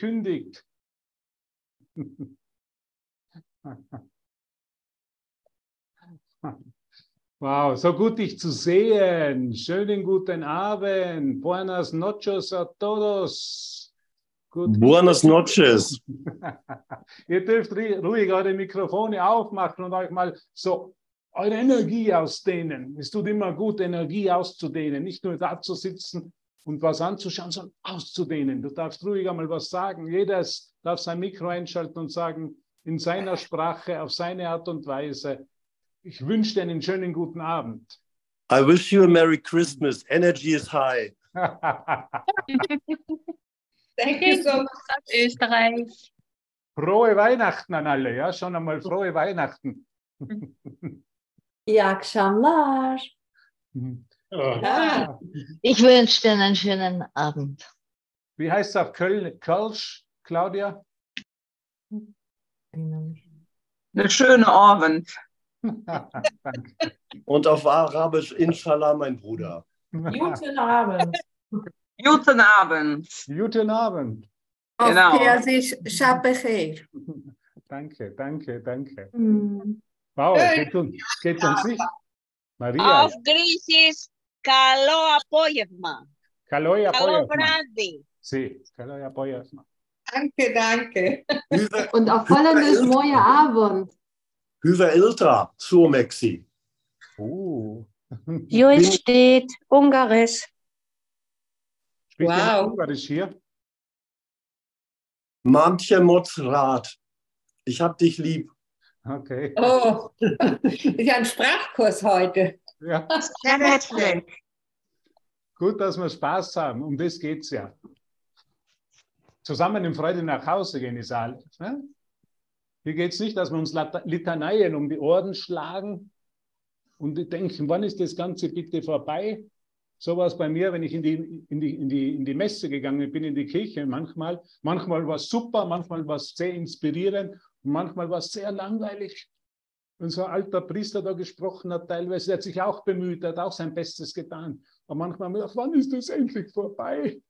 kündigt. Wow, so gut dich zu sehen. Schönen guten Abend. Buenas noches a todos. Gut. Buenas noches. Ihr dürft ruhig eure Mikrofone aufmachen und euch mal so eure Energie ausdehnen. Es tut immer gut, Energie auszudehnen. Nicht nur da zu sitzen und was anzuschauen, sondern auszudehnen. Du darfst ruhig einmal was sagen. Jeder darf sein Mikro einschalten und sagen in seiner Sprache, auf seine Art und Weise, ich wünsche dir einen schönen guten Abend. I wish you a Merry Christmas. Energy is high. Thank you so much, Österreich. Frohe Weihnachten an alle, ja, schon einmal frohe Weihnachten. İyi akşamlar. Ja. Ich wünsche dir einen schönen Abend. Wie heißt es auf Köln? Kölsch, Claudia? Einen schönen Abend. Und auf Arabisch, Inshallah, mein Bruder. Guten Abend. Guten Abend. Guten Abend. Genau. Auf Persisch, Shab Becher. Danke, danke, danke. Hm. Wow, geht uns, geht uns nicht. Maria, Auf Griechisch, καλό απόγευμα. καλό Καλό απόγευμα. βράδυ. Sí, καλό απόγευμα. Danke, danke. Hyvä, Und auf Holländisch Moje Abend. hyvä ilta, suomeksi. Uh. Jules steht Ungarisch. Spricht Wow. jemand Ungarisch hier? Manche Motzrat. Ich hab dich lieb. Okay. Oh, ist ja ein Sprachkurs heute. Ja, gut, dass wir Spaß haben. Um das geht es ja. Zusammen in Freude nach Hause gehen ist alles. Ne? Hier geht es nicht, dass wir uns Litaneien um die Ohren schlagen und denken, wann ist das Ganze bitte vorbei? So war es bei mir, wenn ich in die, in, die, in, die, in die Messe gegangen bin, in die Kirche manchmal. Manchmal war es super, manchmal war es sehr inspirierend und manchmal war es sehr langweilig. Unser alter Priester da gesprochen hat, teilweise, hat sich auch bemüht, hat auch sein Bestes getan. Aber manchmal haben wir gedacht, wann ist das endlich vorbei?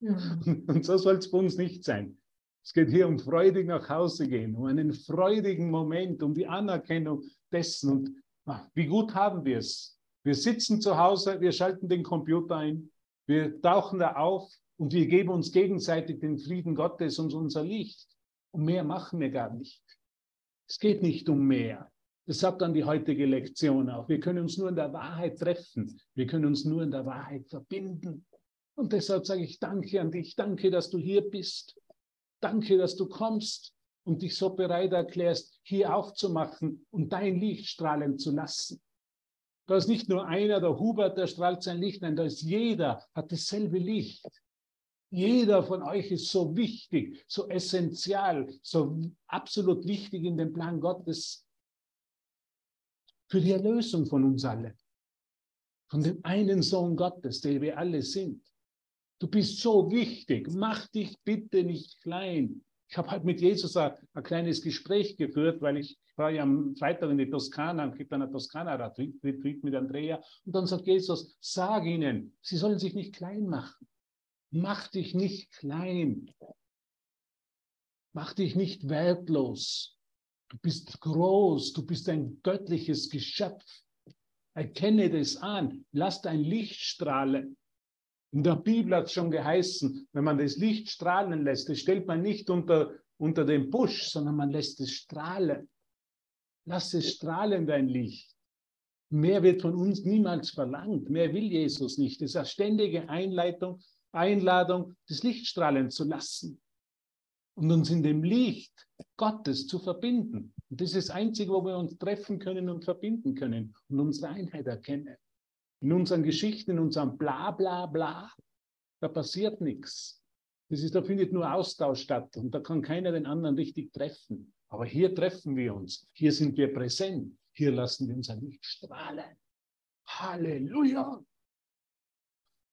Und so soll es bei uns nicht sein. Es geht hier um freudig nach Hause gehen, um einen freudigen Moment, um die Anerkennung dessen. Und ach, wie gut haben wir es? Wir sitzen zu Hause, wir schalten den Computer ein, wir tauchen da auf und wir geben uns gegenseitig den Frieden Gottes und unser Licht. Und mehr machen wir gar nicht. Es geht nicht um mehr. Das sagt dann die heutige Lektion auch. Wir können uns nur in der Wahrheit treffen. Wir können uns nur in der Wahrheit verbinden. Und deshalb sage ich Danke an dich. Danke, dass du hier bist. Danke, dass du kommst und dich so bereit erklärst, hier aufzumachen und dein Licht strahlen zu lassen. Da ist nicht nur einer, der Hubert, der strahlt sein Licht, nein, da ist jeder, hat dasselbe Licht. Jeder von euch ist so wichtig, so essentiell, so absolut wichtig in dem Plan Gottes für die Erlösung von uns alle. Von dem einen Sohn Gottes, der wir alle sind. Du bist so wichtig. Mach dich bitte nicht klein. Ich habe halt mit Jesus ein, ein kleines Gespräch geführt, weil ich, war ja am Freitag in die Toskana und gibt eine Toskana-Retreat mit Andrea. Und dann sagt Jesus, sag ihnen, sie sollen sich nicht klein machen. Mach dich nicht klein. Mach dich nicht wertlos. Du bist groß, du bist ein göttliches Geschöpf. Erkenne das an. Lass dein Licht strahlen. In der Bibel hat es schon geheißen, wenn man das Licht strahlen lässt, das stellt man nicht unter, unter den Busch, sondern man lässt es strahlen. Lass es strahlen, dein Licht. Mehr wird von uns niemals verlangt. Mehr will Jesus nicht. Das ist eine ständige Einleitung, Einladung, das Licht strahlen zu lassen und uns in dem Licht Gottes zu verbinden. Und das ist das Einzige, wo wir uns treffen können und verbinden können und unsere Einheit erkennen. In unseren Geschichten, in unserem Bla bla bla, da passiert nichts. Das ist, da findet nur Austausch statt und da kann keiner den anderen richtig treffen. Aber hier treffen wir uns, hier sind wir präsent, hier lassen wir unser Licht strahlen. Halleluja!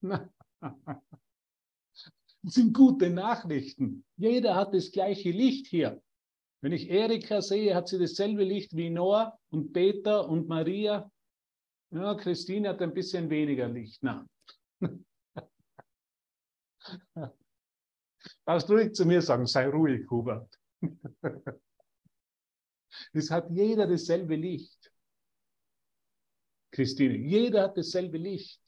Das sind gute Nachrichten. Jeder hat das gleiche Licht hier. Wenn ich Erika sehe, hat sie dasselbe Licht wie Noah und Peter und Maria. Ja, Christine hat ein bisschen weniger Licht. Na. Darfst ruhig zu mir sagen, sei ruhig, Hubert. Es hat jeder dasselbe Licht. Christine, jeder hat dasselbe Licht.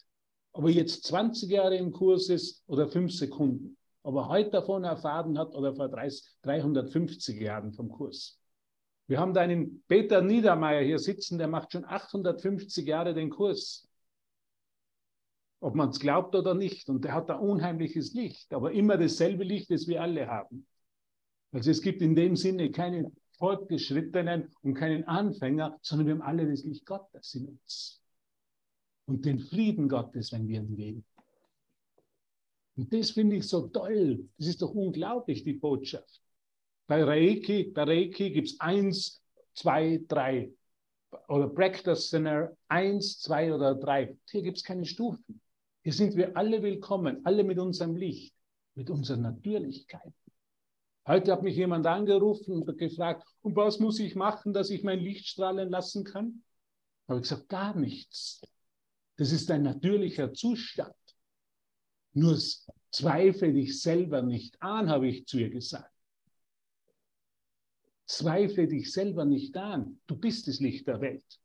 Ob er jetzt 20 Jahre im Kurs ist oder 5 Sekunden. Ob er heute davon erfahren hat oder vor 30, 350 Jahren vom Kurs. Wir haben da einen Peter Niedermeyer hier sitzen, der macht schon 850 Jahre den Kurs. Ob man es glaubt oder nicht. Und der hat da unheimliches Licht, aber immer dasselbe Licht, das wir alle haben. Also es gibt in dem Sinne keinen Fortgeschrittenen und keinen Anfänger, sondern wir haben alle das Licht Gottes in uns. Und den Frieden Gottes, wenn wir ihn geben. Und das finde ich so toll. Das ist doch unglaublich, die Botschaft. Bei Reiki, bei Reiki gibt es eins, zwei, drei. Oder Practice Center eins, zwei oder drei. Hier gibt es keine Stufen. Hier sind wir alle willkommen, alle mit unserem Licht, mit unserer Natürlichkeit. Heute hat mich jemand angerufen und gefragt, und was muss ich machen, dass ich mein Licht strahlen lassen kann? Habe ich gesagt, gar nichts. Das ist ein natürlicher Zustand. Nur zweifle dich selber nicht an, habe ich zu ihr gesagt. Zweifle dich selber nicht an. Du bist das Licht der Welt.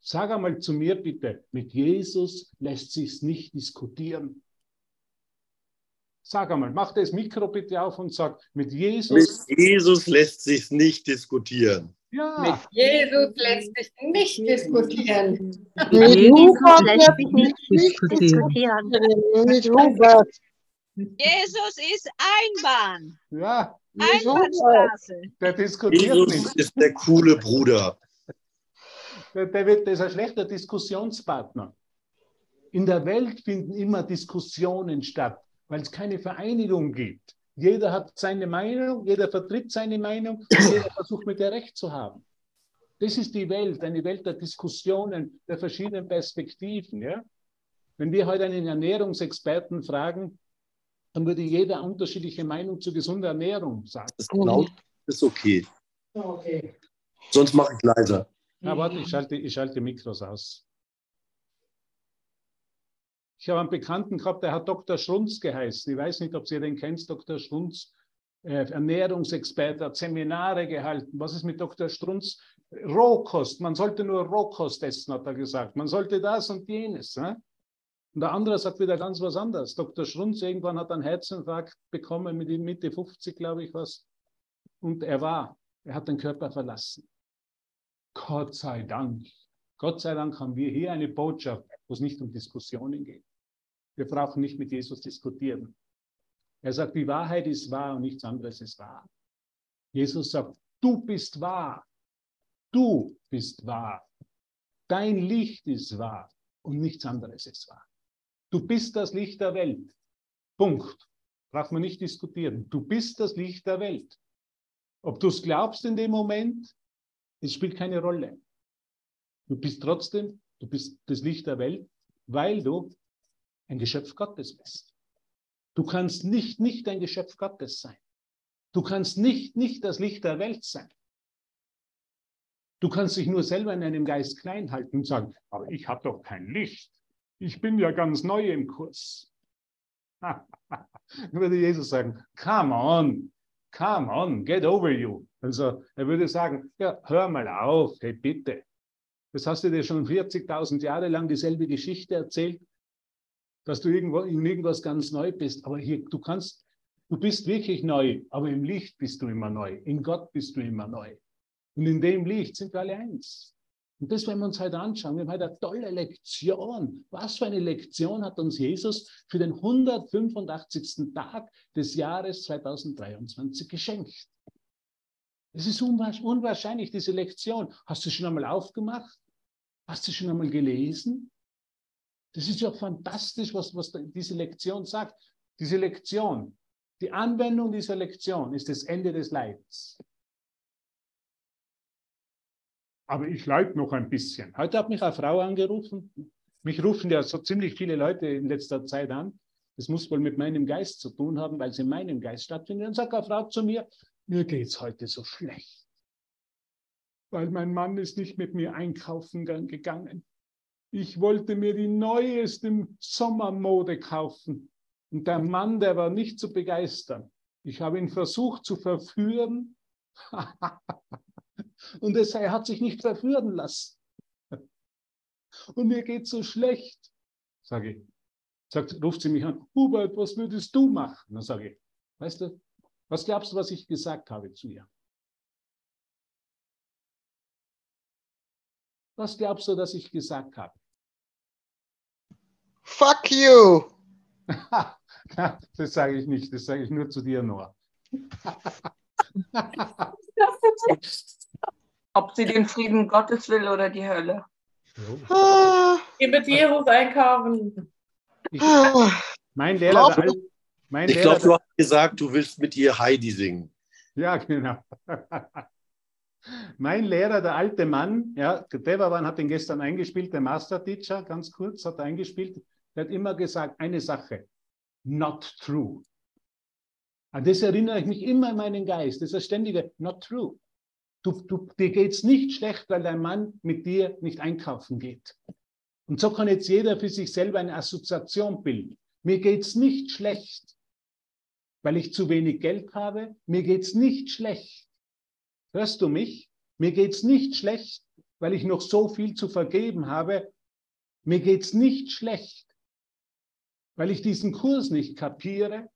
Sag einmal zu mir bitte, mit Jesus lässt sich's nicht diskutieren. Sag einmal, mach das Mikro bitte auf und sag, mit Jesus. Mit Jesus lässt sich nicht diskutieren. Ja. Mit Jesus lässt sich nicht diskutieren. Mit Jesus lässt sich nicht diskutieren. Mit Hubert. Jesus ist Einbahn. Ja, Einbahnstraße. der diskutiert Jesus nicht. ist der coole Bruder. Der, der, wird, der ist ein schlechter Diskussionspartner. In der Welt finden immer Diskussionen statt, weil es keine Vereinigung gibt. Jeder hat seine Meinung, jeder vertritt seine Meinung und jeder versucht mit der Recht zu haben. Das ist die Welt, eine Welt der Diskussionen, der verschiedenen Perspektiven. Ja? Wenn wir heute einen Ernährungsexperten fragen, dann würde jeder unterschiedliche Meinung zu gesunder Ernährung sagen. Das laut ist okay. Okay. Sonst mache ich leiser. Na, warte, ich schalte, ich schalte Mikros aus. Ich habe einen Bekannten gehabt, der hat Dr. Schrunz geheißen. Ich weiß nicht, ob ihr den kennt, Dr. Schrunz, äh, Ernährungsexperte, hat Seminare gehalten. Was ist mit Dr. Strunz? Rohkost. Man sollte nur Rohkost essen, hat er gesagt. Man sollte das und jenes. Ne? Und der andere sagt wieder ganz was anderes. Dr. Schrunz irgendwann hat einen Herzinfarkt bekommen, mit Mitte 50, glaube ich, was. Und er war, er hat den Körper verlassen. Gott sei Dank. Gott sei Dank haben wir hier eine Botschaft, wo es nicht um Diskussionen geht. Wir brauchen nicht mit Jesus diskutieren. Er sagt, die Wahrheit ist wahr und nichts anderes ist wahr. Jesus sagt, du bist wahr. Du bist wahr. Dein Licht ist wahr und nichts anderes ist wahr. Du bist das Licht der Welt. Punkt. Braucht man nicht diskutieren. Du bist das Licht der Welt. Ob du es glaubst in dem Moment, es spielt keine Rolle. Du bist trotzdem, du bist das Licht der Welt, weil du ein Geschöpf Gottes bist. Du kannst nicht nicht ein Geschöpf Gottes sein. Du kannst nicht nicht das Licht der Welt sein. Du kannst dich nur selber in deinem Geist klein halten und sagen, aber ich habe doch kein Licht. Ich bin ja ganz neu im Kurs. würde Jesus sagen, come on, come on, get over you. Also er würde sagen, ja, hör mal auf, hey bitte. Das hast du dir schon 40.000 Jahre lang dieselbe Geschichte erzählt, dass du irgendwo in irgendwas ganz neu bist. Aber hier, du kannst, du bist wirklich neu, aber im Licht bist du immer neu. In Gott bist du immer neu. Und in dem Licht sind wir alle eins. Und das werden wir uns heute anschauen. Wir haben heute eine tolle Lektion. Was für eine Lektion hat uns Jesus für den 185. Tag des Jahres 2023 geschenkt? Es ist unwahrscheinlich, diese Lektion. Hast du schon einmal aufgemacht? Hast du schon einmal gelesen? Das ist ja fantastisch, was, was diese Lektion sagt. Diese Lektion, die Anwendung dieser Lektion ist das Ende des Leidens. Aber ich leide noch ein bisschen. Heute hat mich eine Frau angerufen. Mich rufen ja so ziemlich viele Leute in letzter Zeit an. Das muss wohl mit meinem Geist zu tun haben, weil es in meinem Geist stattfindet. Dann sagt eine Frau zu mir, mir geht es heute so schlecht, weil mein Mann ist nicht mit mir einkaufen gegangen. Ich wollte mir die neueste Sommermode kaufen. Und der Mann, der war nicht zu begeistern. Ich habe ihn versucht zu verführen. Und es, er hat sich nicht verführen lassen. Und mir geht so schlecht, sage ich. Sagt, ruft sie mich an, Hubert, was würdest du machen? Dann sage ich, weißt du, was glaubst du, was ich gesagt habe zu ihr? Was glaubst du, dass ich gesagt habe? Fuck you! das sage ich nicht, das sage ich nur zu dir, Noah. Ob sie den Frieden Gottes will oder die Hölle. Ah, Geh mit Jesus einkaufen. Ich, mein Lehrer, der Al- mein Ich Lehrer, glaube, du hast gesagt, du willst mit ihr Heidi singen. Ja, genau. Mein Lehrer, der alte Mann, ja, Devavan hat ihn gestern eingespielt, der Master Teacher, ganz kurz, hat er eingespielt, der hat immer gesagt, eine Sache, not true. An das erinnere ich mich immer in meinen Geist, das ist das ständige, not true. Du, du, dir geht es nicht schlecht, weil dein Mann mit dir nicht einkaufen geht. Und so kann jetzt jeder für sich selber eine Assoziation bilden. Mir geht es nicht schlecht, weil ich zu wenig Geld habe. Mir geht es nicht schlecht. Hörst du mich? Mir geht es nicht schlecht, weil ich noch so viel zu vergeben habe. Mir geht es nicht schlecht, weil ich diesen Kurs nicht kapiere,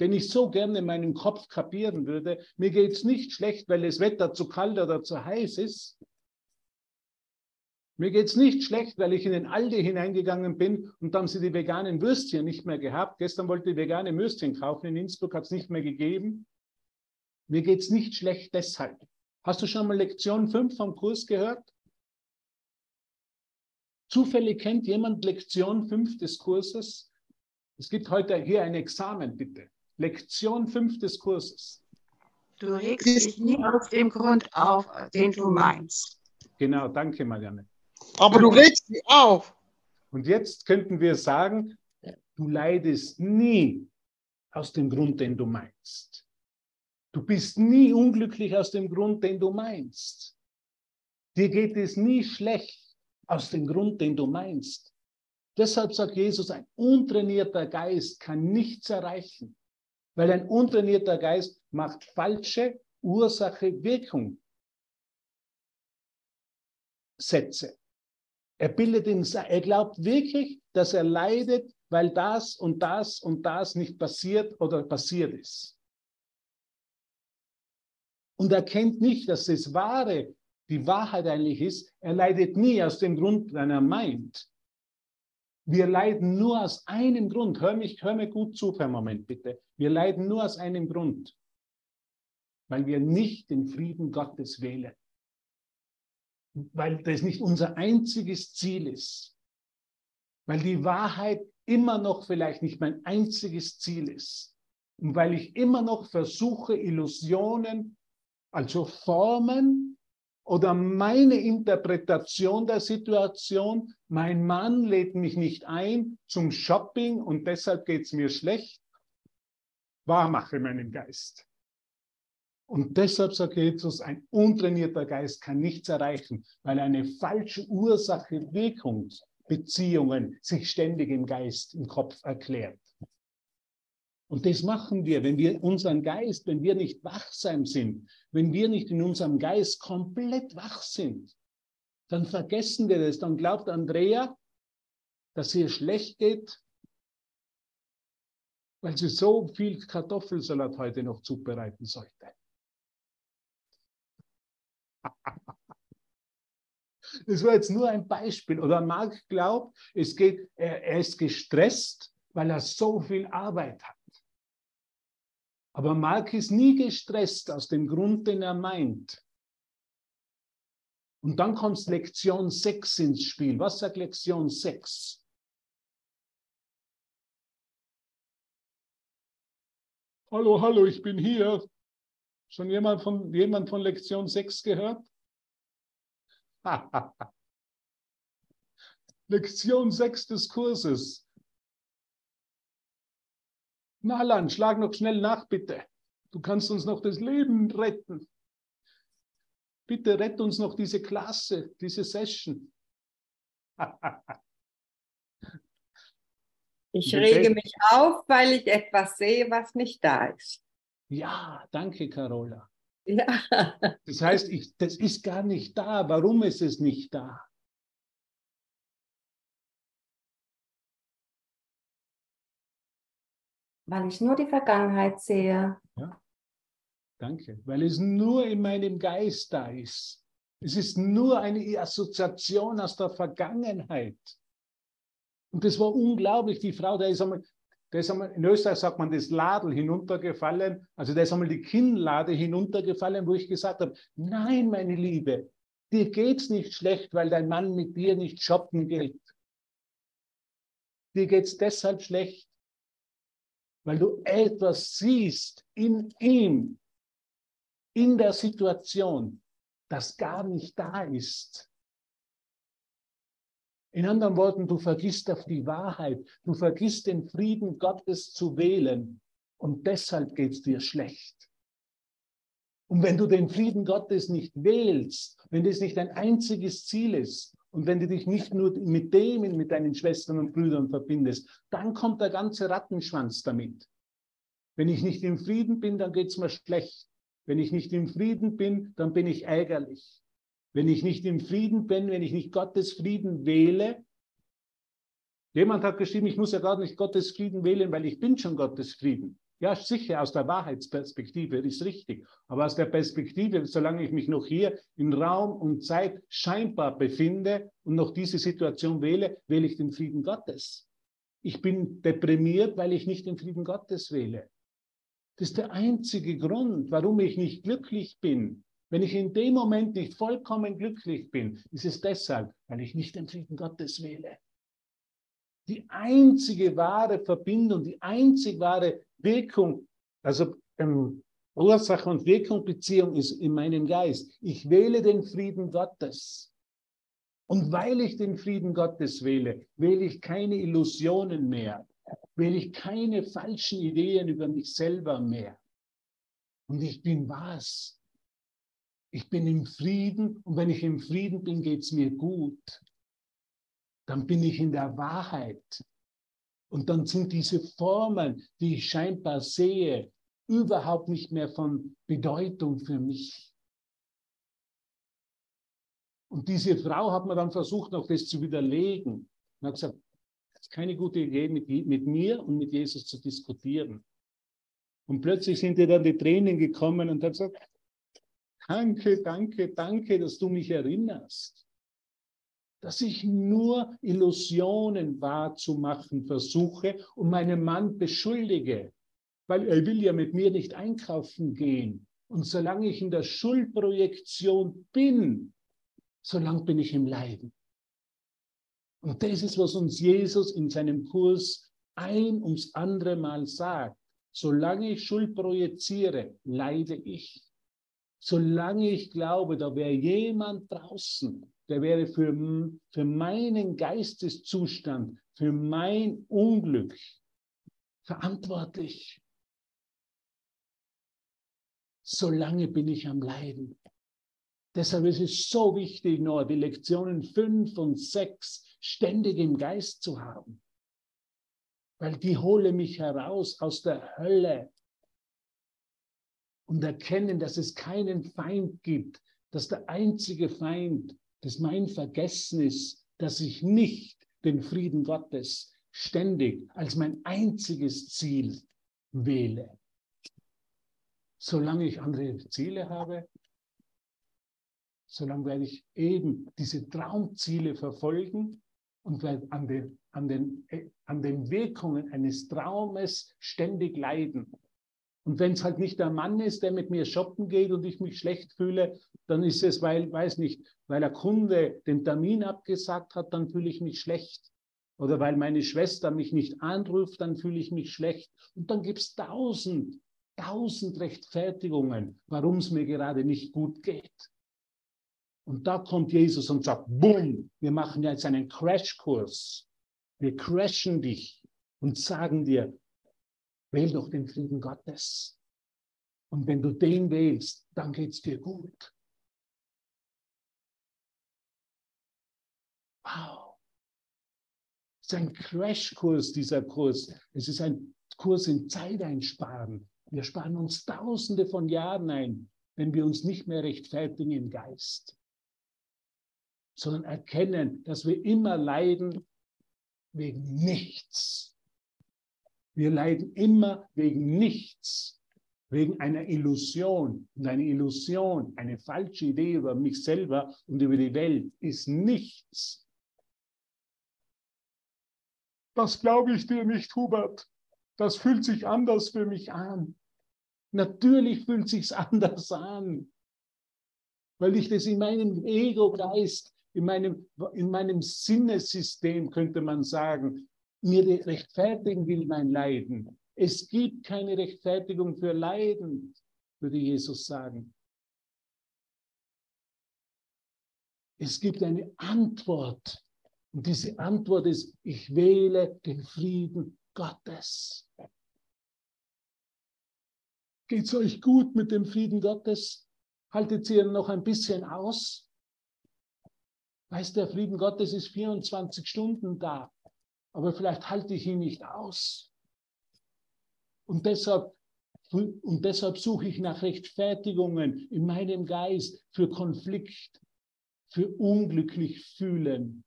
den ich so gerne in meinem Kopf kapieren würde. Mir geht es nicht schlecht, weil das Wetter zu kalt oder zu heiß ist. Mir geht es nicht schlecht, weil ich in den Aldi hineingegangen bin und da haben sie die veganen Würstchen nicht mehr gehabt. Gestern wollte ich vegane Würstchen kaufen, in Innsbruck hat es nicht mehr gegeben. Mir geht es nicht schlecht deshalb. Hast du schon mal Lektion 5 vom Kurs gehört? Zufällig kennt jemand Lektion 5 des Kurses? Es gibt heute hier ein Examen, bitte. Lektion 5 des Kurses. Du regst dich nie aus dem Grund auf, den du meinst. Genau, danke, Marianne. Aber du regst mich auf. Und jetzt könnten wir sagen, du leidest nie aus dem Grund, den du meinst. Du bist nie unglücklich aus dem Grund, den du meinst. Dir geht es nie schlecht aus dem Grund, den du meinst. Deshalb sagt Jesus, ein untrainierter Geist kann nichts erreichen, weil ein untrainierter Geist macht falsche Ursache-Wirkung Sätze. Er er glaubt wirklich, dass er leidet, weil das und das und das nicht passiert oder passiert ist. Und er kennt nicht, dass das Wahre, die Wahrheit eigentlich ist, er leidet nie aus dem Grund, den er meint. Wir leiden nur aus einem Grund. Hör mich, hör mir gut zu für einen Moment, bitte. Wir leiden nur aus einem Grund. Weil wir nicht den Frieden Gottes wählen. Weil das nicht unser einziges Ziel ist. Weil die Wahrheit immer noch vielleicht nicht mein einziges Ziel ist. Und weil ich immer noch versuche, Illusionen, also Formen oder meine Interpretation der Situation, mein Mann lädt mich nicht ein zum Shopping und deshalb geht es mir schlecht, wahr mache meinen Geist. Und deshalb sagt Jesus, ein untrainierter Geist kann nichts erreichen, weil eine falsche Ursache-Wirkung Beziehungen sich ständig im Geist, im Kopf erklärt. Und das machen wir, wenn wir unseren Geist, wenn wir nicht wachsam sind, wenn wir nicht in unserem Geist komplett wach sind, dann vergessen wir das. Dann glaubt Andrea, dass ihr schlecht geht, weil sie so viel Kartoffelsalat heute noch zubereiten sollte. Das war jetzt nur ein Beispiel. Oder Marc glaubt, es geht, er, er ist gestresst, weil er so viel Arbeit hat. Aber Mark ist nie gestresst aus dem Grund, den er meint. Und dann kommt Lektion 6 ins Spiel. Was sagt Lektion 6? Hallo, hallo, ich bin hier. Schon jemand von, jemand von Lektion 6 gehört? Lektion 6 des Kurses. Nalan, schlag noch schnell nach, bitte. Du kannst uns noch das Leben retten. Bitte rett uns noch diese Klasse, diese Session. Ich rege mich auf, weil ich etwas sehe, was nicht da ist. Ja, danke, Carola. Ja. Das heißt, ich, das ist gar nicht da. Warum ist es nicht da? Weil ich nur die Vergangenheit sehe. Danke. Weil es nur in meinem Geist da ist. Es ist nur eine Assoziation aus der Vergangenheit. Und das war unglaublich. Die Frau, der ist einmal, der ist einmal in Österreich sagt man das Ladel hinuntergefallen. Also da ist einmal die Kinnlade hinuntergefallen, wo ich gesagt habe, nein, meine Liebe, dir geht's nicht schlecht, weil dein Mann mit dir nicht shoppen geht. Dir geht's deshalb schlecht, weil du etwas siehst in ihm, in der Situation, das gar nicht da ist. In anderen Worten, du vergisst auf die Wahrheit, du vergisst den Frieden Gottes zu wählen und deshalb geht es dir schlecht. Und wenn du den Frieden Gottes nicht wählst, wenn das nicht dein einziges Ziel ist und wenn du dich nicht nur mit dem, mit deinen Schwestern und Brüdern verbindest, dann kommt der ganze Rattenschwanz damit. Wenn ich nicht im Frieden bin, dann geht es mir schlecht. Wenn ich nicht im Frieden bin, dann bin ich ärgerlich. Wenn ich nicht im Frieden bin, wenn ich nicht Gottes Frieden wähle, jemand hat geschrieben, ich muss ja gar nicht Gottes Frieden wählen, weil ich bin schon Gottes Frieden. Ja, sicher, aus der Wahrheitsperspektive ist richtig. Aber aus der Perspektive, solange ich mich noch hier in Raum und Zeit scheinbar befinde und noch diese Situation wähle, wähle ich den Frieden Gottes. Ich bin deprimiert, weil ich nicht den Frieden Gottes wähle. Das ist der einzige Grund, warum ich nicht glücklich bin. Wenn ich in dem Moment nicht vollkommen glücklich bin, ist es deshalb, weil ich nicht den Frieden Gottes wähle. Die einzige wahre Verbindung, die einzig wahre Wirkung, also ähm, Ursache und Wirkung Beziehung ist in meinem Geist. Ich wähle den Frieden Gottes. Und weil ich den Frieden Gottes wähle, wähle ich keine Illusionen mehr, wähle ich keine falschen Ideen über mich selber mehr. Und ich bin was? Ich bin im Frieden und wenn ich im Frieden bin, geht es mir gut. Dann bin ich in der Wahrheit. Und dann sind diese Formeln, die ich scheinbar sehe, überhaupt nicht mehr von Bedeutung für mich. Und diese Frau hat mir dann versucht, noch das zu widerlegen. Und hat gesagt, das ist keine gute Idee, mit, mit mir und mit Jesus zu diskutieren. Und plötzlich sind ihr dann die Tränen gekommen und hat gesagt, danke, danke, danke, dass du mich erinnerst. Dass ich nur Illusionen wahrzumachen versuche und meinen Mann beschuldige, weil er will ja mit mir nicht einkaufen gehen. Und solange ich in der Schuldprojektion bin, solange bin ich im Leiden. Und das ist, was uns Jesus in seinem Kurs ein ums andere Mal sagt. Solange ich Schuld projiziere, leide ich. Solange ich glaube, da wäre jemand draußen, der wäre für, für meinen Geisteszustand, für mein Unglück verantwortlich. Solange bin ich am Leiden. Deshalb ist es so wichtig, nur die Lektionen 5 und 6 ständig im Geist zu haben. Weil die hole mich heraus aus der Hölle und erkennen, dass es keinen Feind gibt, dass der einzige Feind, das mein Vergessen ist, dass ich nicht den Frieden Gottes ständig als mein einziges Ziel wähle. Solange ich andere Ziele habe, solange werde ich eben diese Traumziele verfolgen und werde an den, an, den, an den Wirkungen eines Traumes ständig leiden. Und wenn es halt nicht der Mann ist, der mit mir shoppen geht und ich mich schlecht fühle, dann ist es, weil, weiß nicht, weil der Kunde den Termin abgesagt hat, dann fühle ich mich schlecht. Oder weil meine Schwester mich nicht anruft, dann fühle ich mich schlecht. Und dann gibt es tausend, tausend Rechtfertigungen, warum es mir gerade nicht gut geht. Und da kommt Jesus und sagt, bumm, wir machen jetzt einen Crashkurs. Wir crashen dich und sagen dir, wähl doch den Frieden Gottes. Und wenn du den wählst, dann geht's dir gut. Wow. ist ein Crashkurs, dieser Kurs. Es ist ein Kurs in Zeit einsparen. Wir sparen uns Tausende von Jahren ein, wenn wir uns nicht mehr rechtfertigen im Geist, sondern erkennen, dass wir immer leiden wegen nichts. Wir leiden immer wegen nichts, wegen einer Illusion. Und eine Illusion, eine falsche Idee über mich selber und über die Welt ist nichts. Das glaube ich dir nicht, Hubert. Das fühlt sich anders für mich an. Natürlich fühlt sich's anders an, weil ich das in meinem Ego-Geist, in meinem, in meinem Sinnesystem, könnte man sagen, mir rechtfertigen will mein Leiden. Es gibt keine Rechtfertigung für Leiden, würde Jesus sagen. Es gibt eine Antwort. Und diese Antwort ist, ich wähle den Frieden Gottes. Geht es euch gut mit dem Frieden Gottes? Haltet ihr noch ein bisschen aus? Weiß der Frieden Gottes ist 24 Stunden da, aber vielleicht halte ich ihn nicht aus. Und deshalb, und deshalb suche ich nach Rechtfertigungen in meinem Geist für Konflikt, für unglücklich fühlen.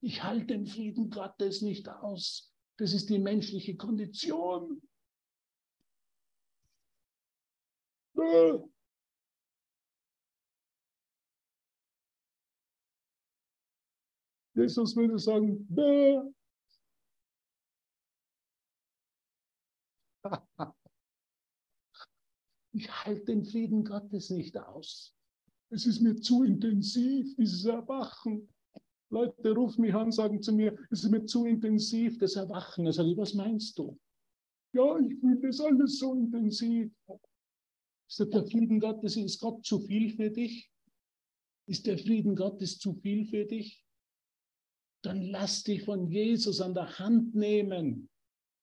Ich halte den Frieden Gottes nicht aus. Das ist die menschliche Kondition. Jesus würde sagen, Bäh. ich halte den Frieden Gottes nicht aus. Es ist mir zu intensiv, dieses Erwachen. Leute rufen mich an, sagen zu mir, es ist mir zu intensiv, das Erwachen. Sage, was meinst du? Ja, ich fühle das alles so intensiv. Ist der Frieden Gottes, ist Gott zu viel für dich? Ist der Frieden Gottes zu viel für dich? Dann lass dich von Jesus an der Hand nehmen.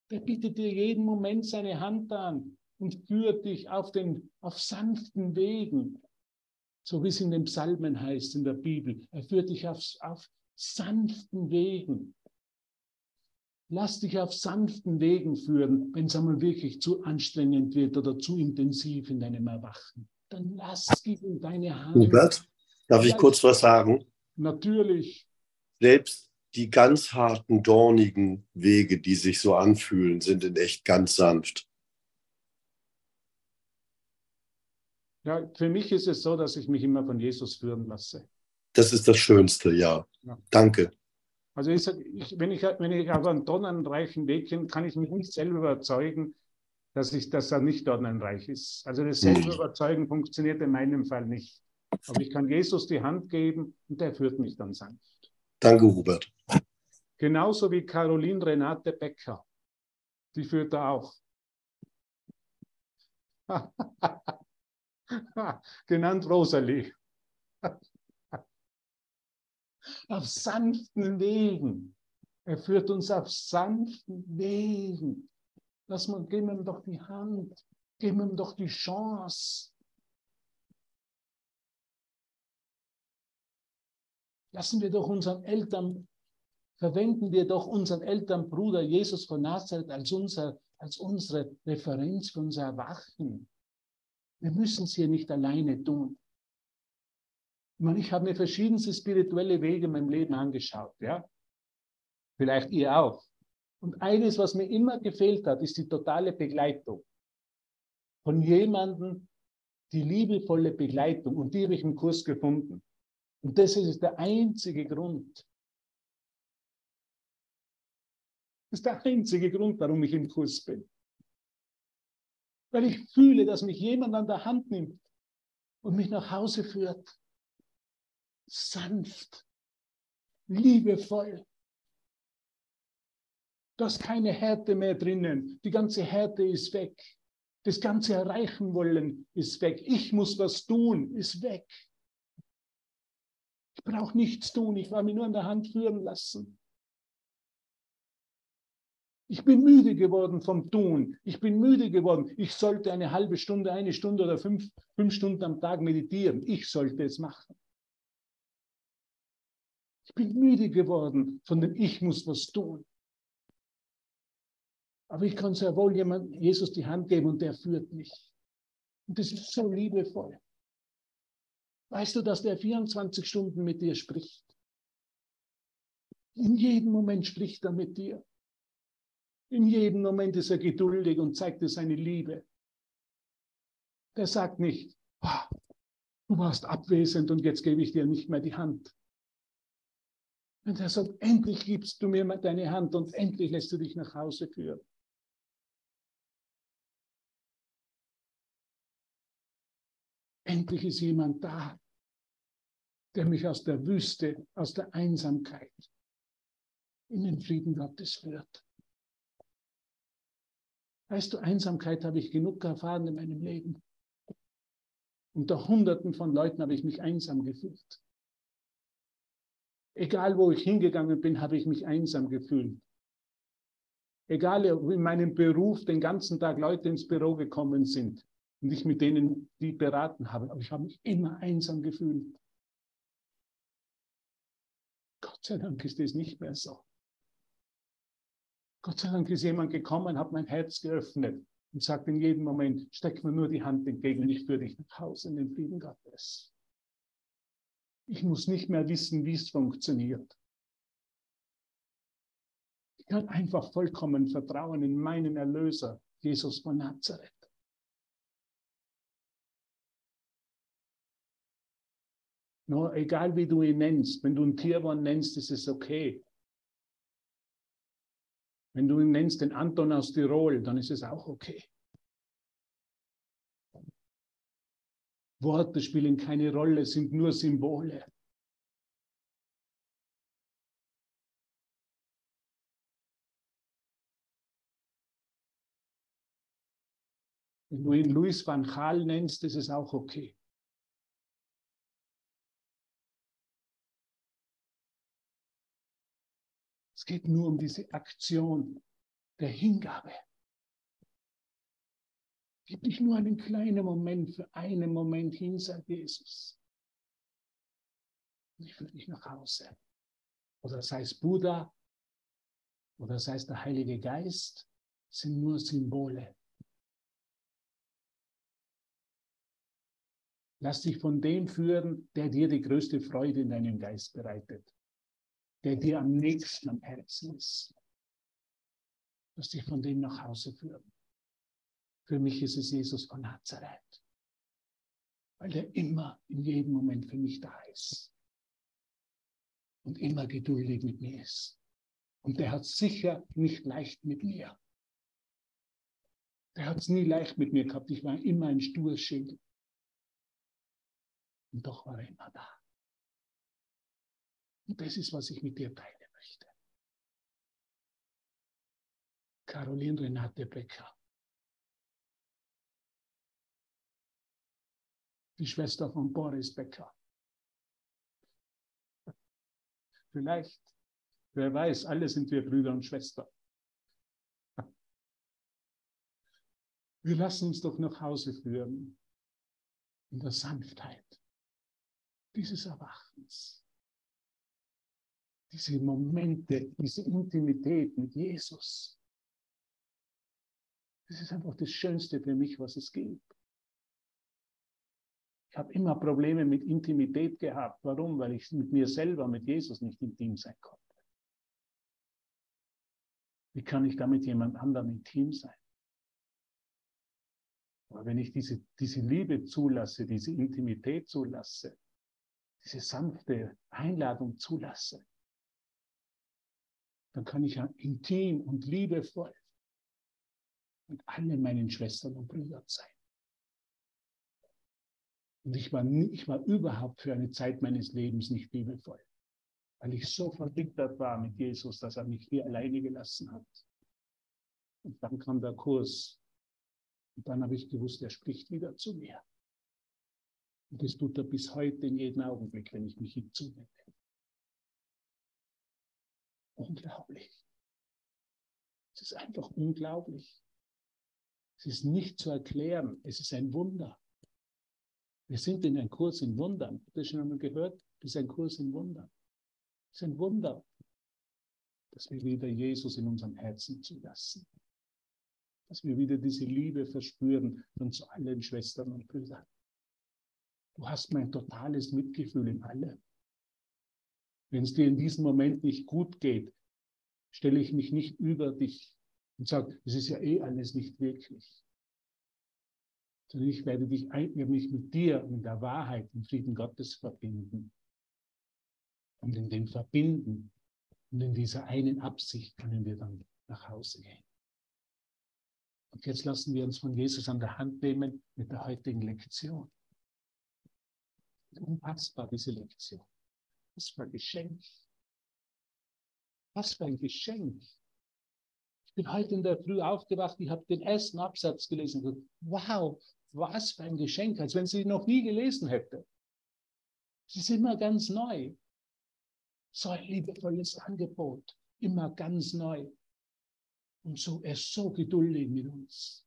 Der bietet dir jeden Moment seine Hand an und führt dich auf, den, auf sanften Wegen. So wie es in den Psalmen heißt in der Bibel. Er führt dich auf, auf sanften Wegen. Lass dich auf sanften Wegen führen, wenn es einmal wirklich zu anstrengend wird oder zu intensiv in deinem Erwachen. Dann lass dich in deine Hand. Hubert, darf ich kurz was sagen? Natürlich. Selbst die ganz harten, dornigen Wege, die sich so anfühlen, sind in echt ganz sanft. Ja, für mich ist es so, dass ich mich immer von Jesus führen lasse. Das ist das Schönste, ja. Ja. Danke. Also ich, ich, wenn, ich, wenn ich auf einen tonnenreichen Weg bin, kann ich mich nicht selber überzeugen, dass, ich, dass er nicht tonnenreich ist. Also das Mhm. Selbstüberzeugen funktioniert in meinem Fall nicht. Aber ich kann Jesus die Hand geben und der führt mich dann sanft. Danke, Hubert. Genauso wie Caroline Renate Becker. Die führt er auch. Genannt Rosalie. auf sanften Wegen. Er führt uns auf sanften Wegen. Lass mal, geben ihm doch die Hand, geben ihm doch die Chance. Lassen wir doch unseren Eltern, verwenden wir doch unseren Elternbruder Jesus von Nazareth als, unser, als unsere Referenz für unser Erwachen. Wir müssen es hier nicht alleine tun. Ich, meine, ich habe mir verschiedenste spirituelle Wege in meinem Leben angeschaut, ja. Vielleicht ihr auch. Und eines, was mir immer gefehlt hat, ist die totale Begleitung. Von jemandem, die liebevolle Begleitung. Und die habe ich im Kurs gefunden. Und das ist der einzige Grund. Das ist der einzige Grund, warum ich im Kurs bin. Weil ich fühle, dass mich jemand an der Hand nimmt und mich nach Hause führt. Sanft, liebevoll. Da ist keine Härte mehr drinnen. Die ganze Härte ist weg. Das ganze Erreichen wollen ist weg. Ich muss was tun, ist weg. Brauche nichts tun. Ich war mir nur an der Hand führen lassen. Ich bin müde geworden vom Tun. Ich bin müde geworden. Ich sollte eine halbe Stunde, eine Stunde oder fünf, fünf Stunden am Tag meditieren. Ich sollte es machen. Ich bin müde geworden von dem Ich muss was tun. Aber ich kann sehr wohl jemand Jesus die Hand geben und der führt mich. Und das ist so liebevoll. Weißt du, dass der 24 Stunden mit dir spricht? In jedem Moment spricht er mit dir. In jedem Moment ist er geduldig und zeigt dir seine Liebe. Der sagt nicht, ah, du warst abwesend und jetzt gebe ich dir nicht mehr die Hand. Und er sagt, endlich gibst du mir deine Hand und endlich lässt du dich nach Hause führen. Endlich ist jemand da, der mich aus der Wüste, aus der Einsamkeit in den Frieden Gottes führt. Weißt du, Einsamkeit habe ich genug erfahren in meinem Leben. Unter Hunderten von Leuten habe ich mich einsam gefühlt. Egal, wo ich hingegangen bin, habe ich mich einsam gefühlt. Egal, in meinem Beruf den ganzen Tag Leute ins Büro gekommen sind, und ich mit denen die beraten habe. Aber ich habe mich immer einsam gefühlt. Gott sei Dank ist es nicht mehr so. Gott sei Dank ist jemand gekommen, hat mein Herz geöffnet und sagt in jedem Moment, steck mir nur die Hand entgegen und ich führe dich nach Hause in den Frieden Gottes. Ich muss nicht mehr wissen, wie es funktioniert. Ich kann einfach vollkommen vertrauen in meinen Erlöser, Jesus von Nazareth. No, egal wie du ihn nennst, wenn du einen Tierborn nennst, ist es okay. Wenn du ihn nennst den Anton aus Tirol, dann ist es auch okay. Worte spielen keine Rolle, sind nur Symbole. Wenn du ihn Louis van Gaal nennst, ist es auch okay. Geht nur um diese Aktion der Hingabe. Gib dich nur einen kleinen Moment für einen Moment hin, sagt Jesus. Und ich führe dich nach Hause. Oder sei es Buddha, oder sei es der Heilige Geist, sind nur Symbole. Lass dich von dem führen, der dir die größte Freude in deinem Geist bereitet der dir am nächsten am Herzen ist. Lass dich von dem nach Hause führen. Für mich ist es Jesus von Nazareth, weil er immer in jedem Moment für mich da ist und immer geduldig mit mir ist. Und der hat sicher nicht leicht mit mir. Der hat es nie leicht mit mir gehabt. Ich war immer ein Sturschild. Und doch war er immer da. Und das ist, was ich mit dir teilen möchte. Caroline Renate Becker. Die Schwester von Boris Becker. Vielleicht, wer weiß, alle sind wir Brüder und Schwestern. Wir lassen uns doch nach Hause führen in der Sanftheit dieses Erwachens diese Momente, diese Intimität mit Jesus. Das ist einfach das Schönste für mich, was es gibt. Ich habe immer Probleme mit Intimität gehabt. Warum? Weil ich mit mir selber, mit Jesus nicht intim sein konnte. Wie kann ich da mit jemand anderem intim sein? Aber wenn ich diese, diese Liebe zulasse, diese Intimität zulasse, diese sanfte Einladung zulasse, dann kann ich ja intim und liebevoll mit allen meinen Schwestern und Brüdern sein. Und ich war, ich war überhaupt für eine Zeit meines Lebens nicht liebevoll, weil ich so verbittert war mit Jesus, dass er mich hier alleine gelassen hat. Und dann kam der Kurs. Und dann habe ich gewusst, er spricht wieder zu mir. Und das tut er bis heute in jedem Augenblick, wenn ich mich ihm zuwende. Unglaublich. Es ist einfach unglaublich. Es ist nicht zu erklären. Es ist ein Wunder. Wir sind in einem Kurs in Wundern. Habt ihr schon einmal gehört? Das ist ein Kurs in Wundern. ist ein Wunder, dass wir wieder Jesus in unserem Herzen zulassen. Dass wir wieder diese Liebe verspüren von zu allen Schwestern und Brüdern. Du hast mein totales Mitgefühl in allem. Wenn es dir in diesem Moment nicht gut geht, stelle ich mich nicht über dich und sage, es ist ja eh alles nicht wirklich. Sondern ich werde dich, werde mich mit dir in der Wahrheit, im Frieden Gottes verbinden. Und in dem Verbinden und in dieser einen Absicht können wir dann nach Hause gehen. Und jetzt lassen wir uns von Jesus an der Hand nehmen mit der heutigen Lektion. Unfassbar, diese Lektion. Was für ein Geschenk. Was für ein Geschenk. Ich bin heute in der Früh aufgewacht, ich habe den ersten Absatz gelesen. Und wow, was für ein Geschenk, als wenn sie noch nie gelesen hätte. Sie ist immer ganz neu. So ein liebevolles Angebot, immer ganz neu. Und so, er ist so geduldig mit uns.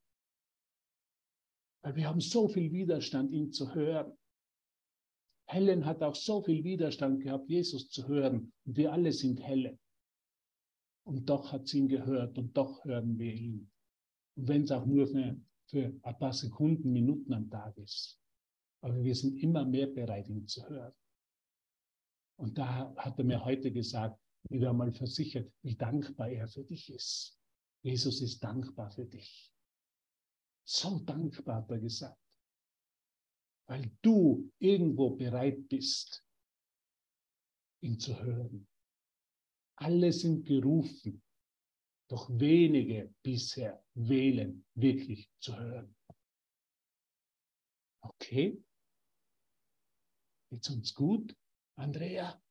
Weil wir haben so viel Widerstand, ihn zu hören. Helen hat auch so viel Widerstand gehabt, Jesus zu hören. Und wir alle sind Helen. Und doch hat sie ihn gehört und doch hören wir ihn. Und wenn es auch nur für, für ein paar Sekunden, Minuten am Tag ist. Aber wir sind immer mehr bereit, ihn zu hören. Und da hat er mir heute gesagt, wieder einmal versichert, wie dankbar er für dich ist. Jesus ist dankbar für dich. So dankbar hat er gesagt. Weil du irgendwo bereit bist, ihn zu hören. Alle sind gerufen, doch wenige bisher wählen, wirklich zu hören. Okay? Geht's uns gut, Andrea?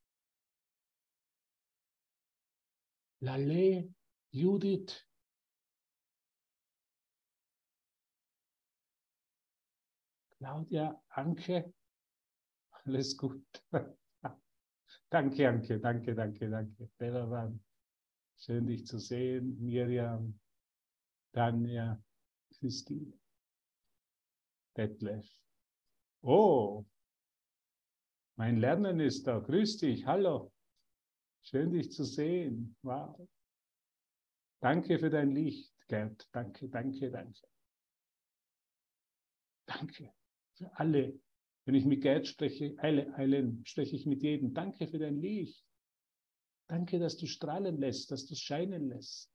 Lale, Judith, Claudia, Anke, alles gut. danke, Anke, danke, danke, danke. Belavan, schön dich zu sehen. Miriam, Tanja, Christine, Detlef. Oh, mein Lernen ist da. Grüß dich, hallo. Schön dich zu sehen. Wow. Danke für dein Licht, Gerd. Danke, danke, danke. Danke für alle. Wenn ich mit Gerd spreche, Eile, Eilen, spreche ich mit jedem. Danke für dein Licht. Danke, dass du strahlen lässt, dass du scheinen lässt.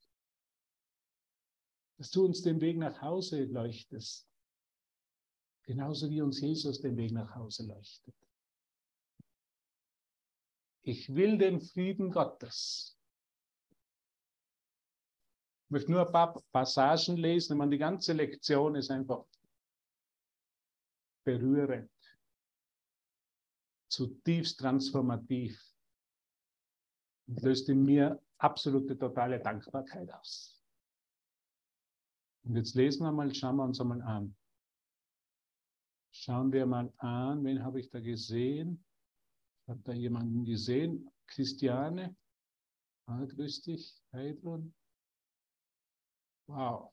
Dass du uns den Weg nach Hause leuchtest. Genauso wie uns Jesus den Weg nach Hause leuchtet. Ich will den Frieden Gottes. Ich möchte nur ein paar Passagen lesen. Man, die ganze Lektion ist einfach berührend, zutiefst transformativ und löst in mir absolute totale Dankbarkeit aus. Und jetzt lesen wir mal, schauen wir uns einmal an. Schauen wir mal an, wen habe ich da gesehen? Ich habe da jemanden gesehen, Christiane. Ah, grüß dich, Heidrun. Wow.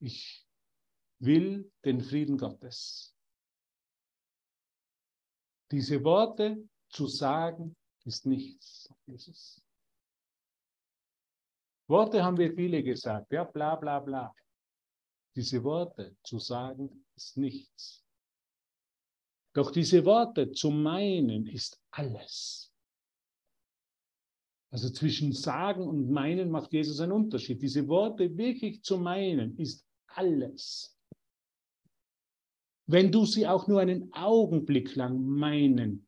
Ich will den Frieden Gottes. Diese Worte zu sagen, ist nichts, Jesus. Worte haben wir viele gesagt, ja, bla bla bla. Diese Worte zu sagen, ist nichts. Doch diese Worte zu meinen, ist alles. Also zwischen Sagen und Meinen macht Jesus einen Unterschied. Diese Worte wirklich zu meinen, ist alles wenn du sie auch nur einen Augenblick lang meinen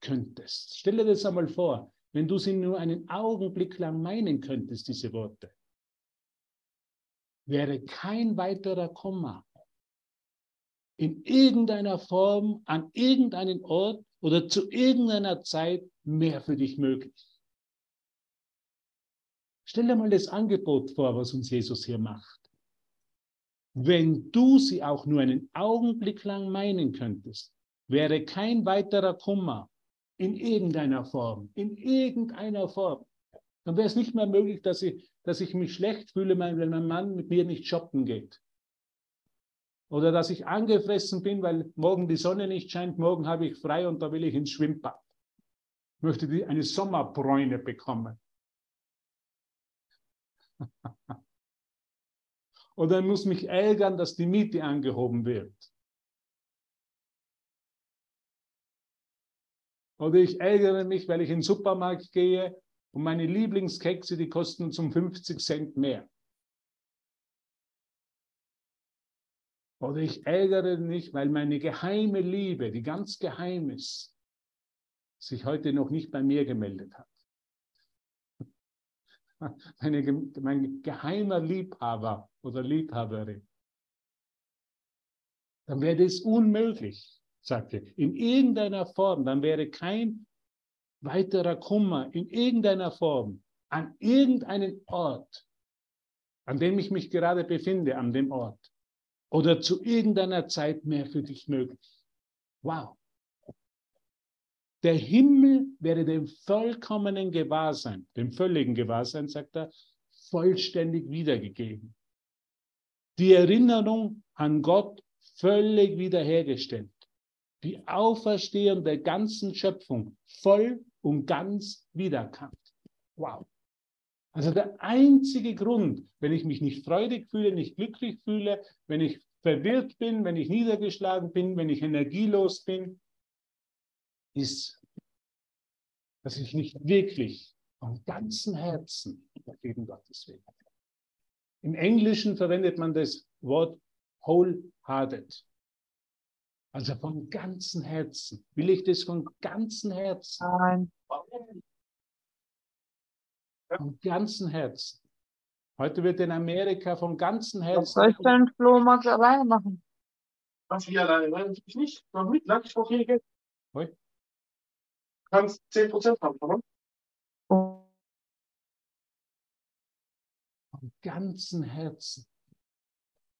könntest. Stell dir das einmal vor, wenn du sie nur einen Augenblick lang meinen könntest, diese Worte, wäre kein weiterer Komma in irgendeiner Form, an irgendeinem Ort oder zu irgendeiner Zeit mehr für dich möglich. Stell dir mal das Angebot vor, was uns Jesus hier macht wenn du sie auch nur einen Augenblick lang meinen könntest, wäre kein weiterer Kummer in irgendeiner Form, in irgendeiner Form. Dann wäre es nicht mehr möglich, dass ich, dass ich mich schlecht fühle, wenn mein Mann mit mir nicht shoppen geht. Oder dass ich angefressen bin, weil morgen die Sonne nicht scheint, morgen habe ich frei und da will ich ins Schwimmbad. Ich möchte eine Sommerbräune bekommen. Oder ich muss mich ärgern, dass die Miete angehoben wird. Oder ich ärgere mich, weil ich in den Supermarkt gehe und meine Lieblingskekse, die kosten uns um 50 Cent mehr. Oder ich ärgere mich, weil meine geheime Liebe, die ganz geheim ist, sich heute noch nicht bei mir gemeldet hat. Meine, mein geheimer Liebhaber oder Liebhaberin. Dann wäre es unmöglich, sagte, in irgendeiner Form, dann wäre kein weiterer Kummer in irgendeiner Form an irgendeinen Ort, an dem ich mich gerade befinde, an dem Ort, oder zu irgendeiner Zeit mehr für dich möglich. Wow. Der Himmel wäre dem vollkommenen Gewahrsein, dem völligen Gewahrsein, sagt er, vollständig wiedergegeben. Die Erinnerung an Gott völlig wiederhergestellt. Die Auferstehung der ganzen Schöpfung voll und ganz wiedererkannt. Wow. Also der einzige Grund, wenn ich mich nicht freudig fühle, nicht glücklich fühle, wenn ich verwirrt bin, wenn ich niedergeschlagen bin, wenn ich energielos bin, ist, dass ich nicht wirklich vom ganzen Herzen der Frieden Gottes will. Im Englischen verwendet man das Wort wholehearted. Also vom ganzen Herzen. Will ich das von ganzem Herzen? Nein. Vom ganzen Herzen. Heute wird in Amerika vom ganzen Was Herzen. soll ich denn einen Flohmarkt alleine machen? Was wir alleine? Nein, ich nicht. Noch mit. Lang ich noch hier Geld. Hoi. Kannst 10% haben, oder? Vom ganzen Herzen.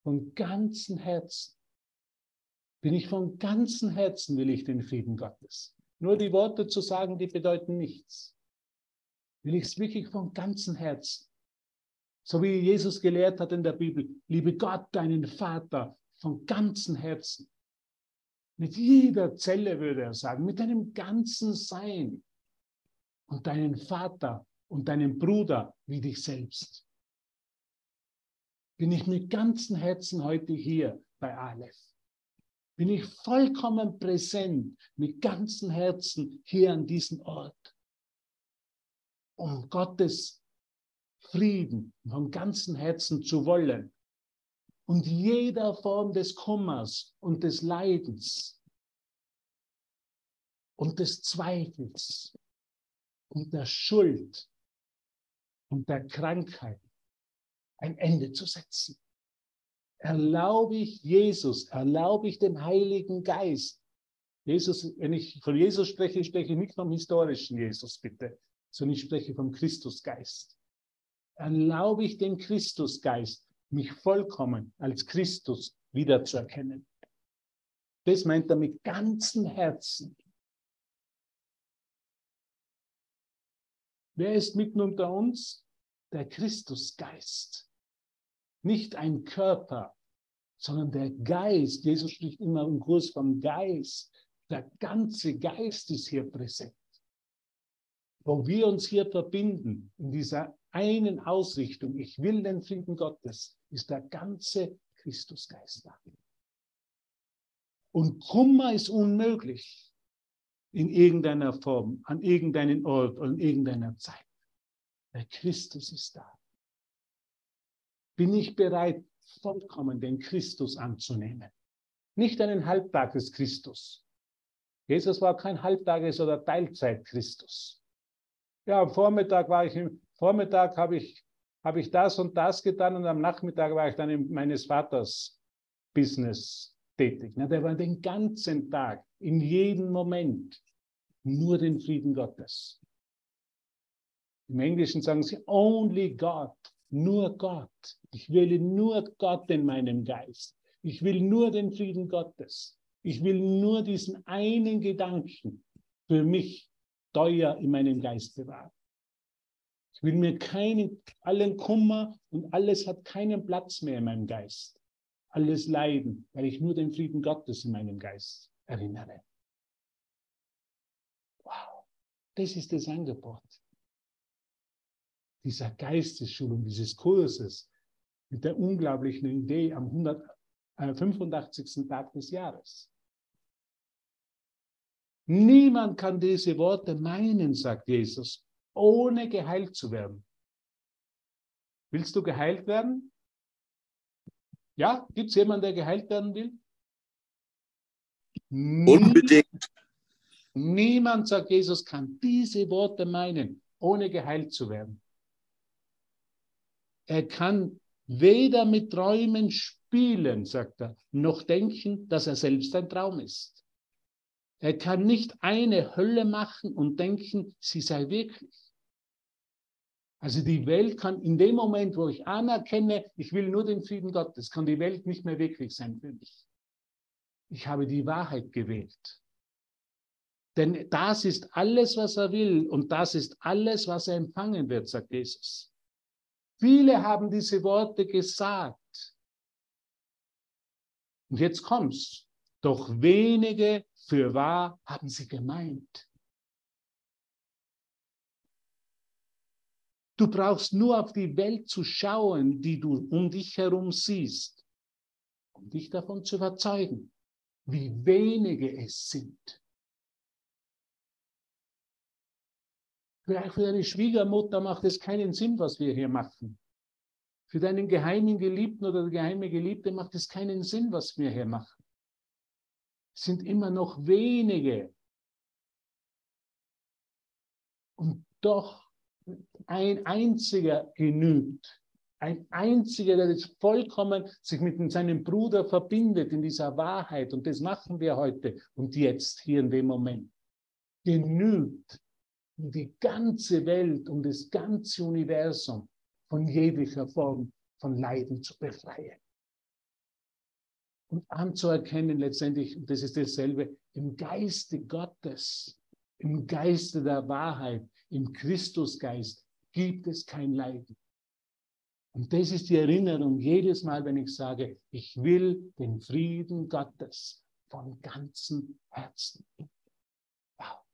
Vom ganzen Herzen. Bin ich von ganzem Herzen will ich den Frieden Gottes. Nur die Worte zu sagen, die bedeuten nichts. Will ich es wirklich von ganzem Herzen. So wie Jesus gelehrt hat in der Bibel, liebe Gott, deinen Vater von ganzem Herzen. Mit jeder Zelle würde er sagen, mit deinem ganzen Sein. Und deinen Vater und deinen Bruder wie dich selbst. Bin ich mit ganzem Herzen heute hier bei Aleph? Bin ich vollkommen präsent mit ganzem Herzen hier an diesem Ort? Um Gottes Frieden von ganzem Herzen zu wollen und jeder Form des Kummers und des Leidens und des Zweifels und der Schuld und der Krankheit ein Ende zu setzen. Erlaube ich Jesus, erlaube ich dem Heiligen Geist. Jesus, wenn ich von Jesus spreche, spreche ich nicht vom historischen Jesus, bitte, sondern ich spreche vom Christusgeist. Erlaube ich dem Christusgeist, mich vollkommen als Christus wiederzuerkennen. Das meint er mit ganzem Herzen. Wer ist mitten unter uns? Der Christusgeist. Nicht ein Körper, sondern der Geist. Jesus spricht immer im Kurs vom Geist. Der ganze Geist ist hier präsent. Wo wir uns hier verbinden, in dieser einen Ausrichtung, ich will den Frieden Gottes, ist der ganze Christusgeist da. Und Kummer ist unmöglich in irgendeiner Form, an irgendeinem Ort oder in irgendeiner Zeit. Der Christus ist da. Bin ich bereit, vollkommen den Christus anzunehmen? Nicht einen Halbtages Christus. Jesus war kein Halbtages- oder Teilzeit-Christus. Ja, am Vormittag war ich im Vormittag habe ich, habe ich das und das getan und am Nachmittag war ich dann in meines Vaters Business tätig. Na, der war den ganzen Tag, in jedem Moment, nur den Frieden Gottes. Im Englischen sagen sie only God, nur Gott. Ich will nur Gott in meinem Geist. Ich will nur den Frieden Gottes. Ich will nur diesen einen Gedanken für mich teuer in meinem Geist bewahren. Ich will mir keinen, allen Kummer und alles hat keinen Platz mehr in meinem Geist. Alles Leiden, weil ich nur den Frieden Gottes in meinem Geist erinnere. Wow. Das ist das Angebot. Dieser Geistesschulung, dieses Kurses mit der unglaublichen Idee am 185. Tag des Jahres. Niemand kann diese Worte meinen, sagt Jesus, ohne geheilt zu werden. Willst du geheilt werden? Ja, gibt es jemanden, der geheilt werden will? Unbedingt. Niemand, sagt Jesus, kann diese Worte meinen, ohne geheilt zu werden. Er kann weder mit Träumen spielen, sagt er, noch denken, dass er selbst ein Traum ist. Er kann nicht eine Hölle machen und denken, sie sei wirklich. Also die Welt kann in dem Moment, wo ich anerkenne, ich will nur den Frieden Gottes, kann die Welt nicht mehr wirklich sein für mich. Ich habe die Wahrheit gewählt. Denn das ist alles, was er will und das ist alles, was er empfangen wird, sagt Jesus. Viele haben diese Worte gesagt. Und jetzt kommt's. Doch wenige für wahr haben sie gemeint. Du brauchst nur auf die Welt zu schauen, die du um dich herum siehst, um dich davon zu überzeugen, wie wenige es sind. Vielleicht für deine Schwiegermutter macht es keinen Sinn, was wir hier machen. Für deinen geheimen Geliebten oder die geheime Geliebte macht es keinen Sinn, was wir hier machen. Es sind immer noch wenige. Und doch ein einziger genügt. Ein einziger, der das vollkommen sich mit seinem Bruder verbindet in dieser Wahrheit. Und das machen wir heute und jetzt, hier in dem Moment. Genügt, um die ganze Welt, um das ganze Universum von jeglicher Form von Leiden zu befreien. Und anzuerkennen letztendlich, das ist dasselbe, im Geiste Gottes, im Geiste der Wahrheit, im Christusgeist gibt es kein Leiden. Und das ist die Erinnerung jedes Mal, wenn ich sage, ich will den Frieden Gottes von ganzem Herzen. Wow.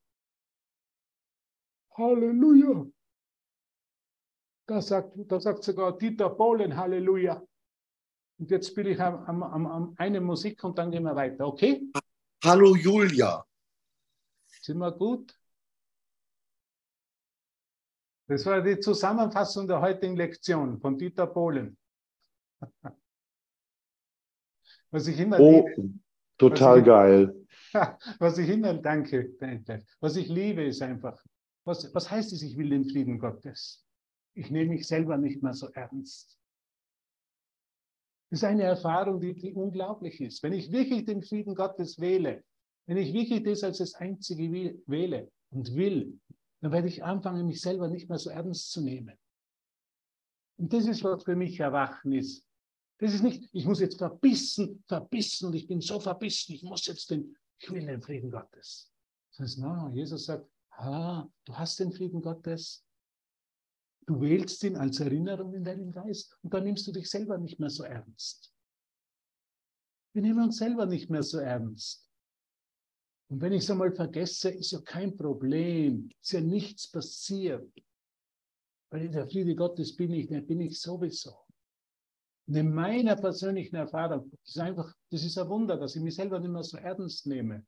Halleluja. Da sagt, da sagt sogar Dieter Bohlen Halleluja. Und jetzt spiele ich am, am, am, am eine Musik und dann gehen wir weiter, okay? Hallo Julia. Sind wir gut? Das war die Zusammenfassung der heutigen Lektion von Dieter Bohlen. Was ich immer Oh, liebe, total ich- geil. was ich immer danke, was ich liebe, ist einfach, was, was heißt es, ich will den Frieden Gottes? Ich nehme mich selber nicht mehr so ernst. Das ist eine Erfahrung, die, die unglaublich ist. Wenn ich wirklich den Frieden Gottes wähle, wenn ich wirklich das als das Einzige wähle und will, dann werde ich anfangen, mich selber nicht mehr so ernst zu nehmen. Und das ist, was für mich Erwachen ist. Das ist nicht, ich muss jetzt verbissen, verbissen und ich bin so verbissen, ich muss jetzt den, ich will den Frieden Gottes. Das heißt, na, Jesus sagt, ah, du hast den Frieden Gottes, du wählst ihn als Erinnerung in deinem Geist und dann nimmst du dich selber nicht mehr so ernst. Wir nehmen uns selber nicht mehr so ernst. Und wenn ich es einmal vergesse, ist ja kein Problem, ist ja nichts passiert. Weil der Friede Gottes bin ich, bin ich sowieso. Und in meiner persönlichen Erfahrung, das ist einfach, das ist ein Wunder, dass ich mich selber nicht mehr so ernst nehme.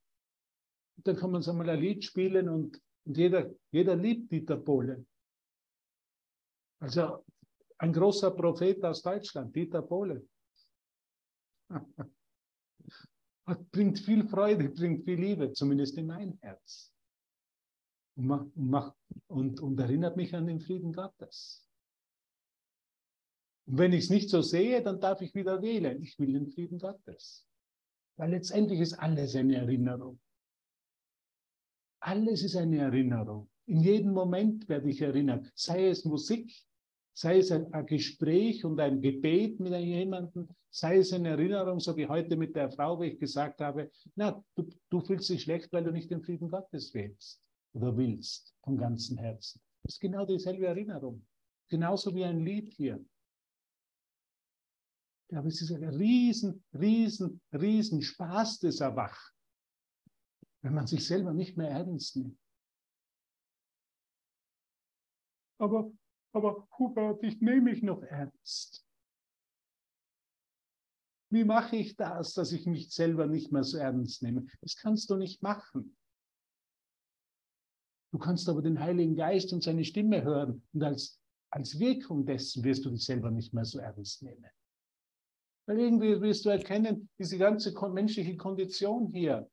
Und dann kann man so mal ein Lied spielen und, und jeder, jeder liebt Dieter Bohlen. Also ein großer Prophet aus Deutschland, Dieter Bohlen. Hat, bringt viel Freude, bringt viel Liebe, zumindest in mein Herz. Und, macht, und, macht, und, und erinnert mich an den Frieden Gottes. Und wenn ich es nicht so sehe, dann darf ich wieder wählen. Ich will den Frieden Gottes. Weil letztendlich ist alles eine Erinnerung. Alles ist eine Erinnerung. In jedem Moment werde ich erinnert. Sei es Musik, sei es ein, ein Gespräch und ein Gebet mit jemandem, sei es eine Erinnerung, so wie heute mit der Frau, wo ich gesagt habe, na, du, du fühlst dich schlecht, weil du nicht den Frieden Gottes wählst oder willst, von ganzem Herzen. Das ist genau dieselbe Erinnerung. Genauso wie ein Lied hier. Ja, aber es ist ein riesen, riesen, riesen Spaß, das Erwachen. Wenn man sich selber nicht mehr ernst nimmt. aber, aber Hubert, ich nehme mich noch ernst. Wie mache ich das, dass ich mich selber nicht mehr so ernst nehme? Das kannst du nicht machen. Du kannst aber den Heiligen Geist und seine Stimme hören und als, als Wirkung dessen wirst du dich selber nicht mehr so ernst nehmen. Weil irgendwie wirst du erkennen, diese ganze menschliche Kondition hier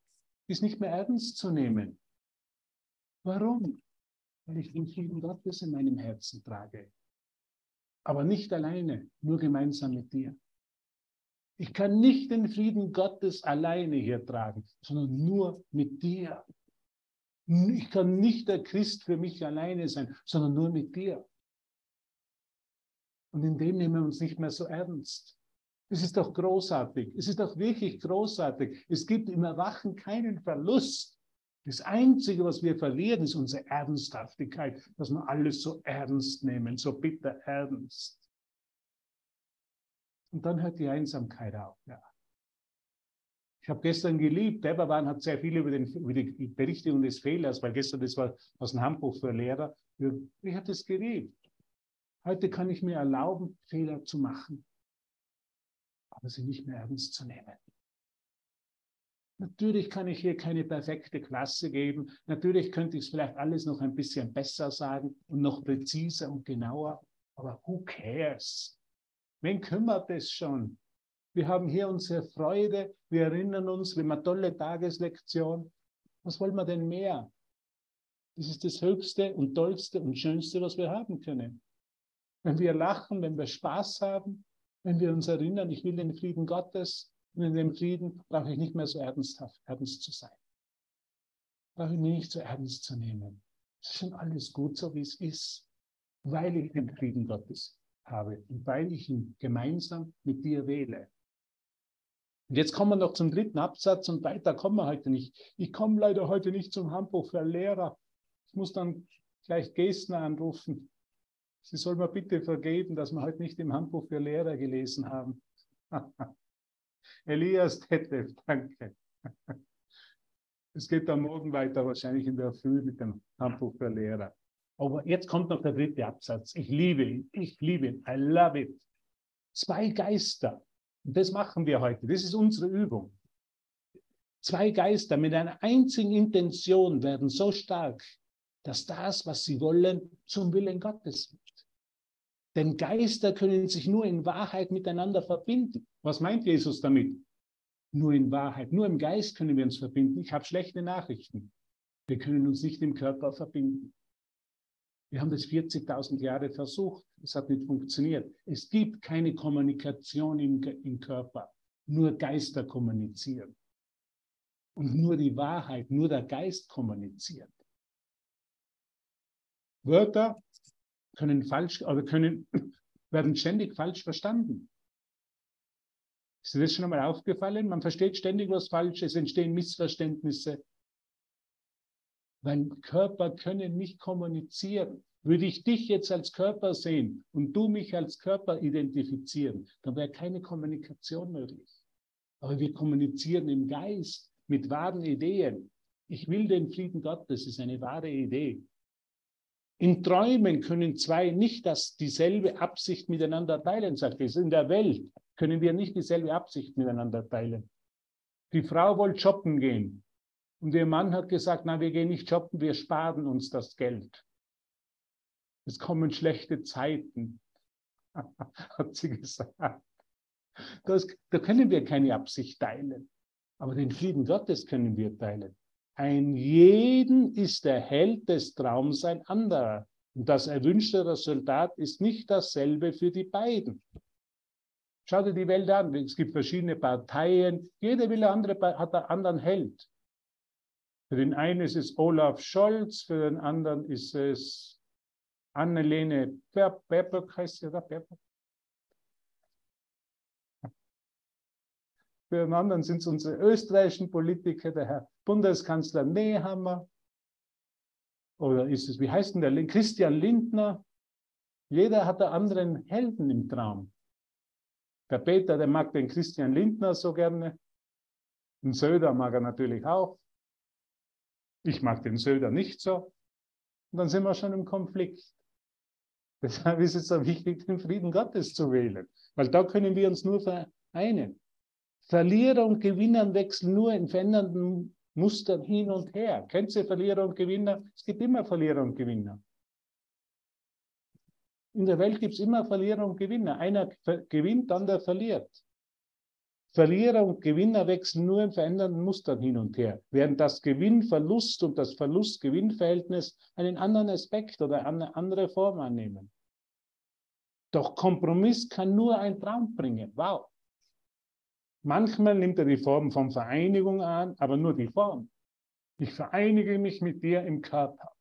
ist nicht mehr ernst zu nehmen. Warum? Weil ich den Frieden Gottes in meinem Herzen trage. Aber nicht alleine, nur gemeinsam mit dir. Ich kann nicht den Frieden Gottes alleine hier tragen, sondern nur mit dir. Ich kann nicht der Christ für mich alleine sein, sondern nur mit dir. Und in dem nehmen wir uns nicht mehr so ernst. Es ist doch großartig. Es ist doch wirklich großartig. Es gibt im Erwachen keinen Verlust. Das Einzige, was wir verlieren, ist unsere Ernsthaftigkeit, dass wir alles so ernst nehmen, so bitter ernst. Und dann hört die Einsamkeit auf. Ja. Ich habe gestern geliebt, Eberwan hat sehr viel über, den, über die Berichtigung des Fehlers, weil gestern das war aus dem Handbuch für Lehrer. Ich habe das geliebt. Heute kann ich mir erlauben, Fehler zu machen, aber sie nicht mehr ernst zu nehmen. Natürlich kann ich hier keine perfekte Klasse geben. Natürlich könnte ich es vielleicht alles noch ein bisschen besser sagen und noch präziser und genauer. Aber who cares? Wen kümmert es schon? Wir haben hier unsere Freude, wir erinnern uns, wir haben eine tolle Tageslektion. Was wollen wir denn mehr? Das ist das Höchste und Tollste und Schönste, was wir haben können. Wenn wir lachen, wenn wir Spaß haben, wenn wir uns erinnern, ich will den Frieden Gottes und in dem Frieden brauche ich nicht mehr so ernsthaft, ernst zu sein. Brauche ich mich nicht so ernst zu nehmen. Es ist schon alles gut, so wie es ist, weil ich den Frieden Gottes habe und weil ich ihn gemeinsam mit dir wähle. Und jetzt kommen wir noch zum dritten Absatz und weiter kommen wir heute nicht. Ich komme leider heute nicht zum Handbuch für Lehrer. Ich muss dann gleich Gestner anrufen. Sie soll mir bitte vergeben, dass wir heute nicht im Handbuch für Lehrer gelesen haben. Elias Detlef, danke. Es geht dann morgen weiter, wahrscheinlich in der Früh mit dem Handbuch für Lehrer. Aber jetzt kommt noch der dritte Absatz. Ich liebe ihn. Ich liebe ihn. I love it. Zwei Geister. Und das machen wir heute. Das ist unsere Übung. Zwei Geister mit einer einzigen Intention werden so stark, dass das, was sie wollen, zum Willen Gottes wird. Denn Geister können sich nur in Wahrheit miteinander verbinden. Was meint Jesus damit? Nur in Wahrheit, nur im Geist können wir uns verbinden. Ich habe schlechte Nachrichten. Wir können uns nicht im Körper verbinden. Wir haben das 40.000 Jahre versucht. Es hat nicht funktioniert. Es gibt keine Kommunikation im, im Körper. Nur Geister kommunizieren. Und nur die Wahrheit, nur der Geist kommuniziert. Wörter können falsch, oder können, werden ständig falsch verstanden. Ist dir das schon einmal aufgefallen? Man versteht ständig was falsch, es entstehen Missverständnisse, weil Körper können nicht kommunizieren. Würde ich dich jetzt als Körper sehen und du mich als Körper identifizieren, dann wäre keine Kommunikation möglich. Aber wir kommunizieren im Geist mit wahren Ideen. Ich will den Frieden Gottes, ist eine wahre Idee. In Träumen können zwei nicht das, dieselbe Absicht miteinander teilen, sagt es. In der Welt können wir nicht dieselbe Absicht miteinander teilen. Die Frau wollte shoppen gehen. Und ihr Mann hat gesagt, na, wir gehen nicht shoppen, wir sparen uns das Geld. Es kommen schlechte Zeiten, hat sie gesagt. Das, da können wir keine Absicht teilen. Aber den Frieden Gottes können wir teilen. Ein jeden ist der Held des Traums ein anderer. Und das erwünschte Resultat ist nicht dasselbe für die beiden. Schau dir die Welt an. Es gibt verschiedene Parteien. Jede will andere, hat einen anderen Held. Für den einen ist es Olaf Scholz, für den anderen ist es Annelene Baerbock, heißt sie, oder? Baerbock? Für den anderen sind es unsere österreichischen Politiker, der Herr Bundeskanzler Nehammer. Oder ist es, wie heißt denn der? Christian Lindner. Jeder hat einen anderen Helden im Traum. Der Peter, der mag den Christian Lindner so gerne. Den Söder mag er natürlich auch. Ich mag den Söder nicht so. Und dann sind wir schon im Konflikt. Deshalb ist es so wichtig, den Frieden Gottes zu wählen, weil da können wir uns nur vereinen. Verlierer und Gewinner wechseln nur in verändernden Mustern hin und her. Kennt ihr Verlierer und Gewinner? Es gibt immer Verlierer und Gewinner. In der Welt gibt es immer Verlierer und Gewinner. Einer gewinnt, dann der verliert. Verlierer und Gewinner wechseln nur in verändernden Mustern hin und her, während das Gewinn-Verlust und das Verlust-Gewinn-Verhältnis einen anderen Aspekt oder eine andere Form annehmen. Doch Kompromiss kann nur ein Traum bringen. Wow. Manchmal nimmt er die Form von Vereinigung an, aber nur die Form. Ich vereinige mich mit dir im Körper.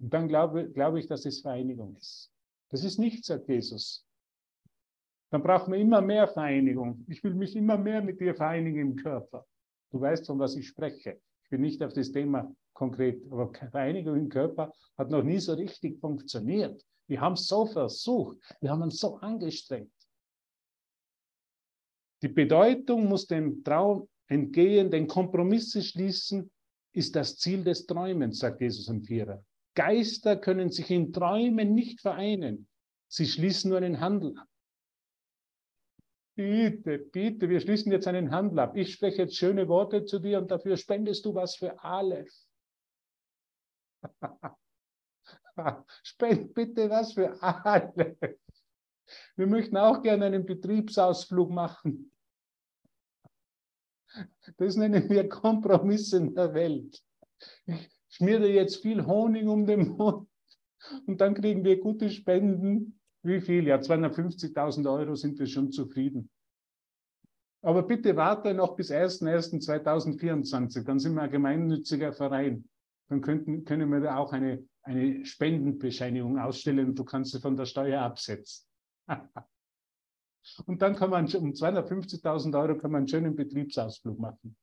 Und dann glaube, glaube ich, dass es Vereinigung ist. Das ist nicht, sagt Jesus. Dann braucht man immer mehr Vereinigung. Ich will mich immer mehr mit dir vereinigen im Körper. Du weißt, von was ich spreche. Ich bin nicht auf das Thema konkret, aber Vereinigung im Körper hat noch nie so richtig funktioniert. Wir haben es so versucht, wir haben uns so angestrengt. Die Bedeutung muss dem Traum entgehen, denn Kompromisse schließen ist das Ziel des Träumens, sagt Jesus im Vierer. Geister können sich in Träumen nicht vereinen. Sie schließen nur einen Handel ab. Bitte, bitte, wir schließen jetzt einen Handel ab. Ich spreche jetzt schöne Worte zu dir und dafür spendest du was für Aleph. Spend bitte was für Aleph. Wir möchten auch gerne einen Betriebsausflug machen. Das nennen wir Kompromisse in der Welt. Ich schmiere jetzt viel Honig um den Mund und dann kriegen wir gute Spenden wie viel? Ja, 250.000 Euro sind wir schon zufrieden. Aber bitte warte noch bis 1.1.2024, dann sind wir ein gemeinnütziger Verein. Dann könnten, können wir da auch eine, eine Spendenbescheinigung ausstellen und du kannst sie von der Steuer absetzen. Und dann kann man um 250.000 Euro kann man einen schönen Betriebsausflug machen.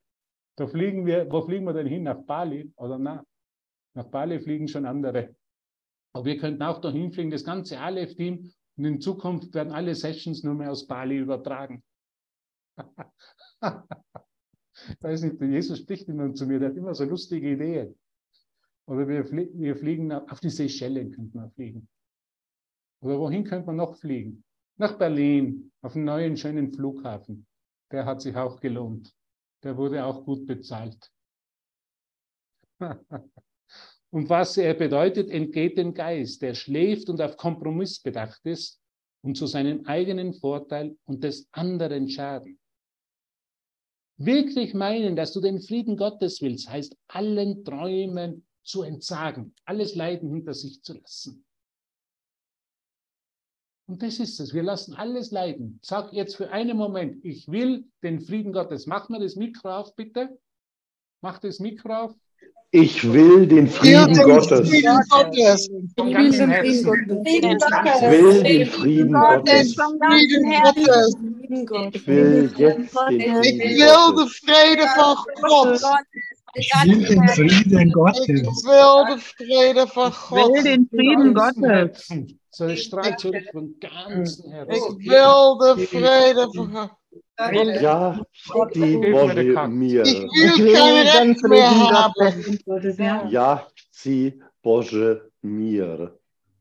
Da fliegen wir, wo fliegen wir denn hin? Nach Bali oder na? Nach Bali fliegen schon andere. Aber wir könnten auch dahin fliegen, das ganze Aleph-Team. Und in Zukunft werden alle Sessions nur mehr aus Bali übertragen. ich weiß nicht, Jesus spricht immer zu mir, der hat immer so lustige Ideen. Oder wir, flie wir fliegen auf die Seychellen, könnten wir fliegen. Oder wohin könnte man noch fliegen? Nach Berlin, auf einen neuen, schönen Flughafen. Der hat sich auch gelohnt. Der wurde auch gut bezahlt. Und was er bedeutet, entgeht dem Geist, der schläft und auf Kompromiss bedacht ist und zu seinem eigenen Vorteil und des anderen Schaden. Wirklich meinen, dass du den Frieden Gottes willst, heißt allen Träumen zu entsagen, alles Leiden hinter sich zu lassen. Und das ist es. Wir lassen alles leiden. Sag jetzt für einen Moment, ich will den Frieden Gottes. Mach mal das Mikro auf, bitte. Mach das Mikro auf. Ich will den Frieden Gottes. Frieden Gottes. Ich will den Frieden Ich will den Frieden Gottes. Frieden Gottes. Ich will jetzt den Ich Frieden will de Gottes. Ich will den Frieden Gottes. Ik wil de vrede van will God. den Frieden Gottes. So es strahlt zurück von ganzem Herzen. Ik wil de vrede van God. Ja, die Boże mir. Ich will kein Recht mehr haben. Ja, sie Boże mir.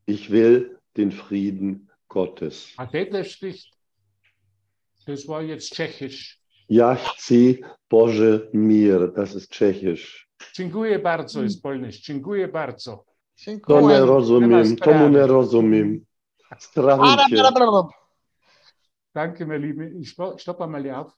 Ich will den Frieden Gottes. Das war jetzt Tschechisch. Ja, sie Boże mir. Das ist Tschechisch. Dziękuję bardzo jest polnisch. Dziękuję bardzo. To nie rozumiem, tomu nie rozumiem. Blablabla. Danke, mein Lieben. Ich stoppe mal auf.